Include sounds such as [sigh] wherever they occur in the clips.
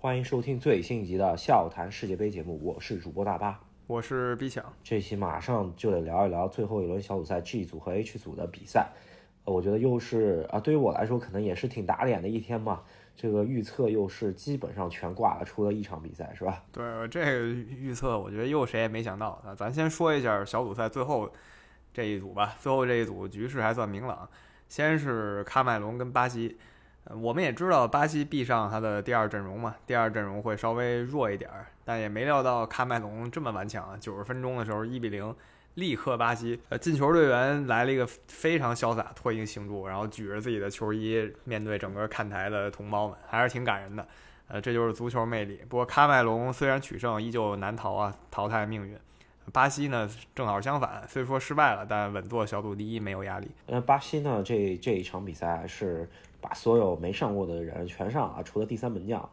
欢迎收听最新一集的笑谈世界杯节目，我是主播大巴，我是 B 强。这期马上就得聊一聊最后一轮小组赛 G 组和 H 组的比赛，呃我觉得又是啊，对于我来说可能也是挺打脸的一天嘛。这个预测又是基本上全挂了，出了一场比赛，是吧？对，这个预测我觉得又谁也没想到。那咱先说一下小组赛最后这一组吧，最后这一组局势还算明朗，先是喀麦隆跟巴西。我们也知道巴西必上他的第二阵容嘛，第二阵容会稍微弱一点儿，但也没料到喀麦隆这么顽强啊！九十分钟的时候一比零力克巴西，呃，进球队员来了一个非常潇洒脱颖庆祝，然后举着自己的球衣面对整个看台的同胞们，还是挺感人的。呃，这就是足球魅力。不过喀麦隆虽然取胜，依旧难逃啊淘汰命运。巴西呢正好相反，虽说失败了，但稳坐小组第一，没有压力。呃，巴西呢这这一场比赛是。把所有没上过的人全上啊，除了第三门将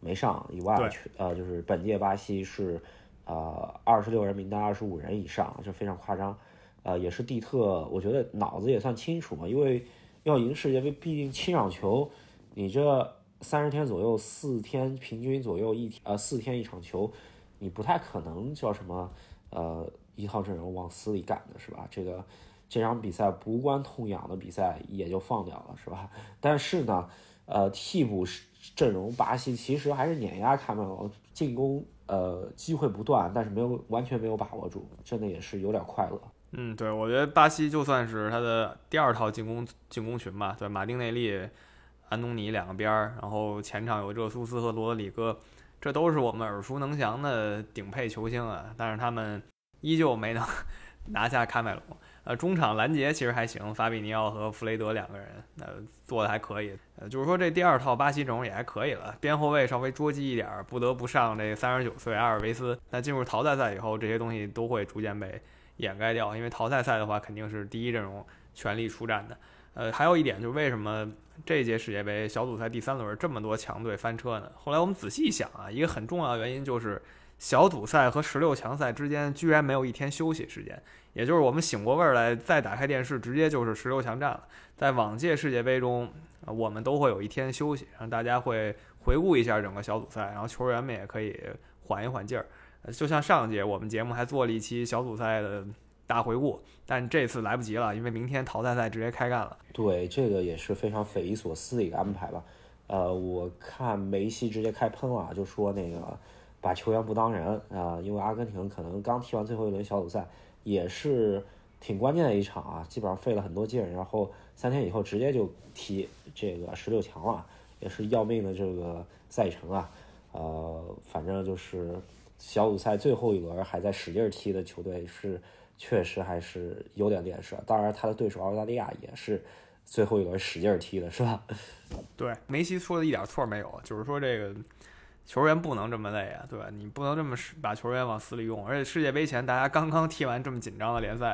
没上以外，全呃就是本届巴西是呃二十六人名单二十五人以上，这非常夸张，呃也是蒂特，我觉得脑子也算清楚嘛，因为要赢世界杯，毕竟七场球，你这三十天左右，四天平均左右一呃四天一场球，你不太可能叫什么呃一套阵容往死里赶的是吧？这个。这场比赛无关痛痒的比赛也就放掉了，是吧？但是呢，呃，替补阵容巴西其实还是碾压喀麦隆，进攻呃机会不断，但是没有完全没有把握住，真的也是有点快乐。嗯，对，我觉得巴西就算是他的第二套进攻进攻群吧，对，马丁内利、安东尼两个边儿，然后前场有热苏斯和罗德里戈，这都是我们耳熟能详的顶配球星啊，但是他们依旧没能 [laughs] 拿下喀麦隆。呃，中场拦截其实还行，法比尼奥和弗雷德两个人，呃，做的还可以。呃，就是说这第二套巴西阵容也还可以了，边后卫稍微捉急一点，不得不上这三十九岁阿尔维斯。那进入淘汰赛以后，这些东西都会逐渐被掩盖掉，因为淘汰赛的话肯定是第一阵容全力出战的。呃，还有一点就是为什么这届世界杯小组赛第三轮这么多强队翻车呢？后来我们仔细想啊，一个很重要的原因就是小组赛和十六强赛之间居然没有一天休息时间。也就是我们醒过味儿来，再打开电视，直接就是十六强战了。在往届世界杯中，我们都会有一天休息，让大家会回顾一下整个小组赛，然后球员们也可以缓一缓劲儿。就像上届我们节目还做了一期小组赛的大回顾，但这次来不及了，因为明天淘汰赛直接开干了。对，这个也是非常匪夷所思的一个安排吧。呃，我看梅西直接开喷了，就说那个把球员不当人啊，因为阿根廷可能刚踢完最后一轮小组赛。也是挺关键的一场啊，基本上费了很多劲，然后三天以后直接就踢这个十六强了，也是要命的这个赛程啊。呃，反正就是小组赛最后一轮还在使劲踢的球队是确实还是有点劣势。当然，他的对手澳大利亚也是最后一轮使劲踢的，是吧？[laughs] 对，梅西说的一点错没有，就是说这个。球员不能这么累啊，对吧？你不能这么把球员往死里用，而且世界杯前大家刚刚踢完这么紧张的联赛，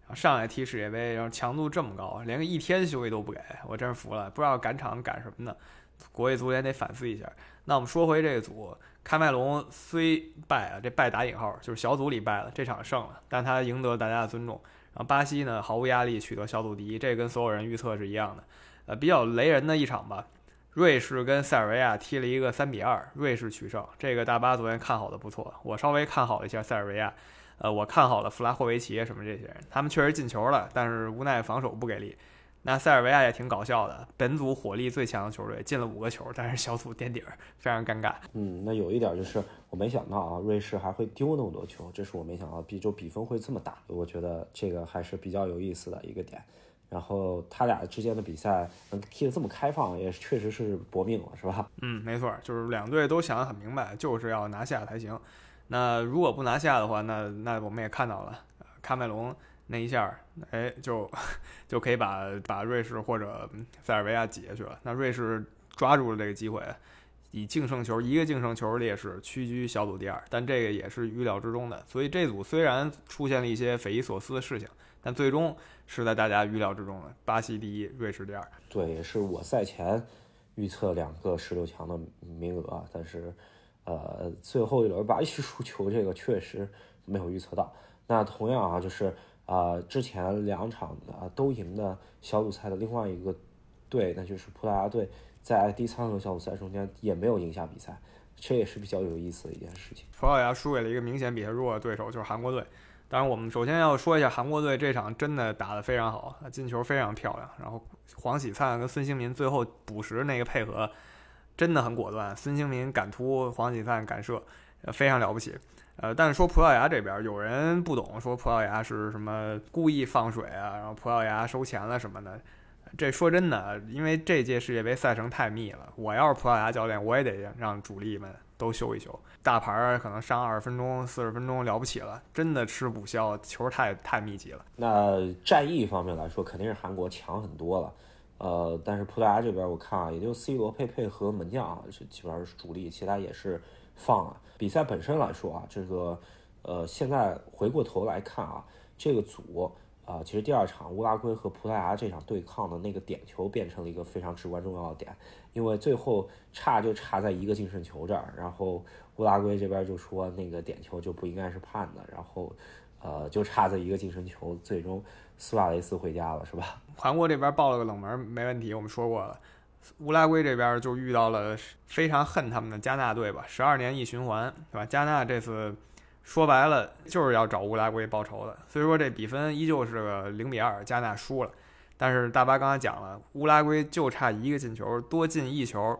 然后上来踢世界杯，然后强度这么高，连个一天休息都不给我，真是服了。不知道赶场赶什么呢？国际足联得反思一下。那我们说回这个组，喀麦隆虽败啊，这败打引号，就是小组里败了，这场胜了，但他赢得大家的尊重。然后巴西呢，毫无压力取得小组第一，这跟所有人预测是一样的。呃，比较雷人的一场吧。瑞士跟塞尔维亚踢了一个三比二，瑞士取胜。这个大巴昨天看好的不错，我稍微看好了一下塞尔维亚，呃，我看好了弗拉霍维奇什么这些人，他们确实进球了，但是无奈防守不给力。那塞尔维亚也挺搞笑的，本组火力最强的球队进了五个球，但是小组垫底儿，非常尴尬。嗯，那有一点就是我没想到啊，瑞士还会丢那么多球，这是我没想到，比就比分会这么大，我觉得这个还是比较有意思的一个点。然后他俩之间的比赛能踢得这么开放，也确实是搏命了，是吧？[laughs] 嗯，没错，就是两队都想得很明白，就是要拿下才行。那如果不拿下的话，那那我们也看到了，喀麦隆那一下，哎，就 [laughs] 就可以把把瑞士或者塞尔维亚挤下去了。那瑞士抓住了这个机会，以净胜球一个净胜球劣势屈居小组第二，但这个也是预料之中的。所以这组虽然出现了一些匪夷所思的事情，但最终。是在大家预料之中的，巴西第一，瑞士第二。对，也是我赛前预测两个十六强的名额，但是，呃，最后一轮巴西输球，这个确实没有预测到。那同样啊，就是啊，之前两场啊都赢的小组赛的另外一个队，那就是葡萄牙队，在第三轮小组赛中间也没有赢下比赛。这也是比较有意思的一件事情。葡萄牙输给了一个明显比他弱的对手，就是韩国队。当然，我们首先要说一下韩国队这场真的打得非常好，进球非常漂亮。然后黄喜灿跟孙兴民最后补时那个配合真的很果断，孙兴民敢突，黄喜灿敢射，非常了不起。呃，但是说葡萄牙这边有人不懂，说葡萄牙是什么故意放水啊，然后葡萄牙收钱了什么的。这说真的，因为这届世界杯赛程太密了，我要是葡萄牙教练，我也得让主力们都休一休。大牌儿可能上二十分钟、四十分钟了不起了，真的吃不消，球太太密集了。那战役方面来说，肯定是韩国强很多了。呃，但是葡萄牙这边我看啊，也就 C 罗、佩佩和门将啊，是基本上是主力，其他也是放了。比赛本身来说啊，这个呃，现在回过头来看啊，这个组。啊，其实第二场乌拉圭和葡萄牙这场对抗的那个点球变成了一个非常至关重要的点，因为最后差就差在一个净胜球这儿，然后乌拉圭这边就说那个点球就不应该是判的，然后呃就差在一个净胜球，最终苏亚雷斯回家了，是吧？[laughs] 韩国这边爆了个冷门，没问题，我们说过了。乌拉圭这边就遇到了非常恨他们的加纳队吧，十二年一循环，对吧？加纳这次。说白了就是要找乌拉圭报仇的，所以说这比分依旧是个零比二，加纳输了。但是大巴刚才讲了，乌拉圭就差一个进球，多进一球，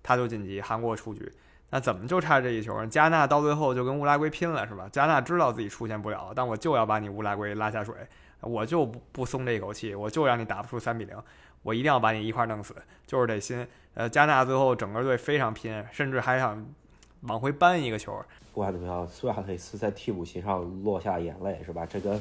他就晋级，韩国出局。那怎么就差这一球？加纳到最后就跟乌拉圭拼了，是吧？加纳知道自己出现不了，但我就要把你乌拉圭拉下水，我就不不松这一口气，我就让你打不出三比零，我一定要把你一块弄死，就是这心。呃，加纳最后整个队非常拼，甚至还想往回扳一个球。不管怎么样，苏亚雷斯在替补席上落下眼泪，是吧？这跟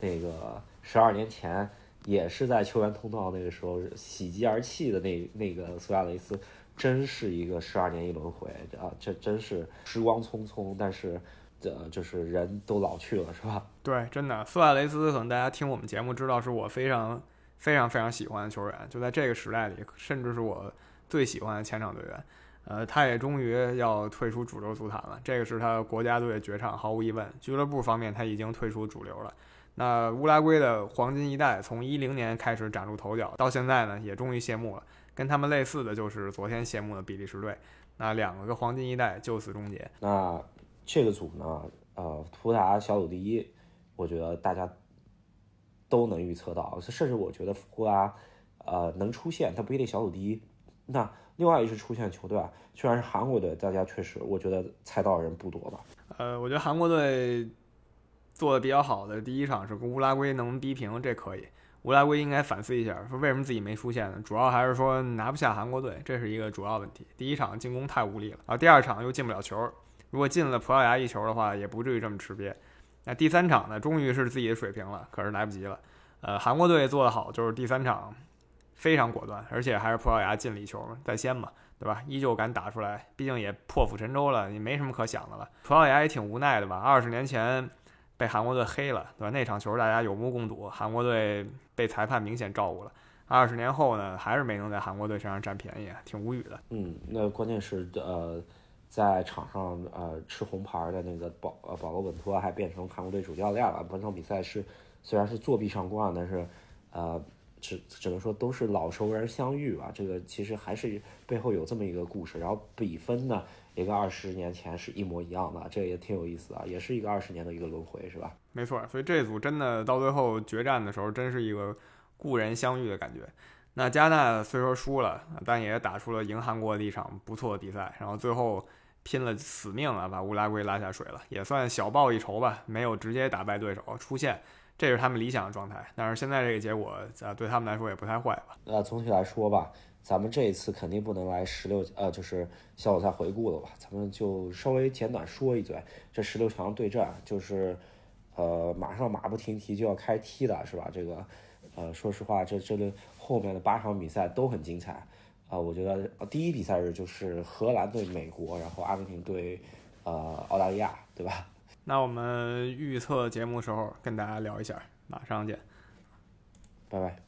那个十二年前也是在球员通道那个时候喜极而泣的那那个苏亚雷斯，真是一个十二年一轮回啊！这真是时光匆匆，但是呃，就是人都老去了，是吧？对，真的，苏亚雷斯可能大家听我们节目知道，是我非常非常非常喜欢的球员，就在这个时代里，甚至是我最喜欢的前场队员。呃，他也终于要退出主流足坛了，这个是他国家队的绝唱，毫无疑问。俱乐部方面，他已经退出主流了。那乌拉圭的黄金一代从一零年开始崭露头角，到现在呢，也终于谢幕了。跟他们类似的就是昨天谢幕的比利时队。那两个黄金一代就此终结。那这个组呢，呃，葡萄牙小组第一，我觉得大家都能预测到，甚至我觉得葡萄牙呃能出现，他不一定小组第一。那另外一支出现球队啊，虽然是韩国队，大家确实我觉得猜到的人不多吧。呃，我觉得韩国队做的比较好的第一场是跟乌拉圭能逼平，这可以。乌拉圭应该反思一下，说为什么自己没出现呢？主要还是说拿不下韩国队，这是一个主要问题。第一场进攻太无力了，啊，第二场又进不了球。如果进了葡萄牙一球的话，也不至于这么吃瘪。那第三场呢，终于是自己的水平了，可是来不及了。呃，韩国队做的好，就是第三场。非常果断，而且还是葡萄牙进了一球在先嘛，对吧？依旧敢打出来，毕竟也破釜沉舟了，也没什么可想的了。葡萄牙也挺无奈的吧？二十年前被韩国队黑了，对吧？那场球大家有目共睹，韩国队被裁判明显照顾了。二十年后呢，还是没能在韩国队身上占便宜，挺无语的。嗯，那关键是呃，在场上呃吃红牌的那个保呃保罗本托还变成韩国队主教练了。本场比赛是虽然是作弊上冠，但是呃。只只能说都是老熟人相遇吧，这个其实还是背后有这么一个故事。然后比分呢，也跟二十年前是一模一样的，这也挺有意思啊，也是一个二十年的一个轮回，是吧？没错，所以这组真的到最后决战的时候，真是一个故人相遇的感觉。那加纳虽说输了，但也打出了赢韩国的一场不错的比赛，然后最后拼了死命啊，把乌拉圭拉下水了，也算小报一筹吧，没有直接打败对手出线。这是他们理想的状态，但是现在这个结果，啊，对他们来说也不太坏吧？那总体来说吧，咱们这一次肯定不能来十六，呃，就是小组赛回顾了吧？咱们就稍微简短说一嘴，这十六强对阵就是，呃，马上马不停蹄就要开踢的是吧？这个，呃，说实话，这这个后面的八场比赛都很精彩，啊，我觉得第一比赛日就是荷兰对美国，然后阿根廷对，呃，澳大利亚，对吧？那我们预测节目时候跟大家聊一下，马上见，拜拜。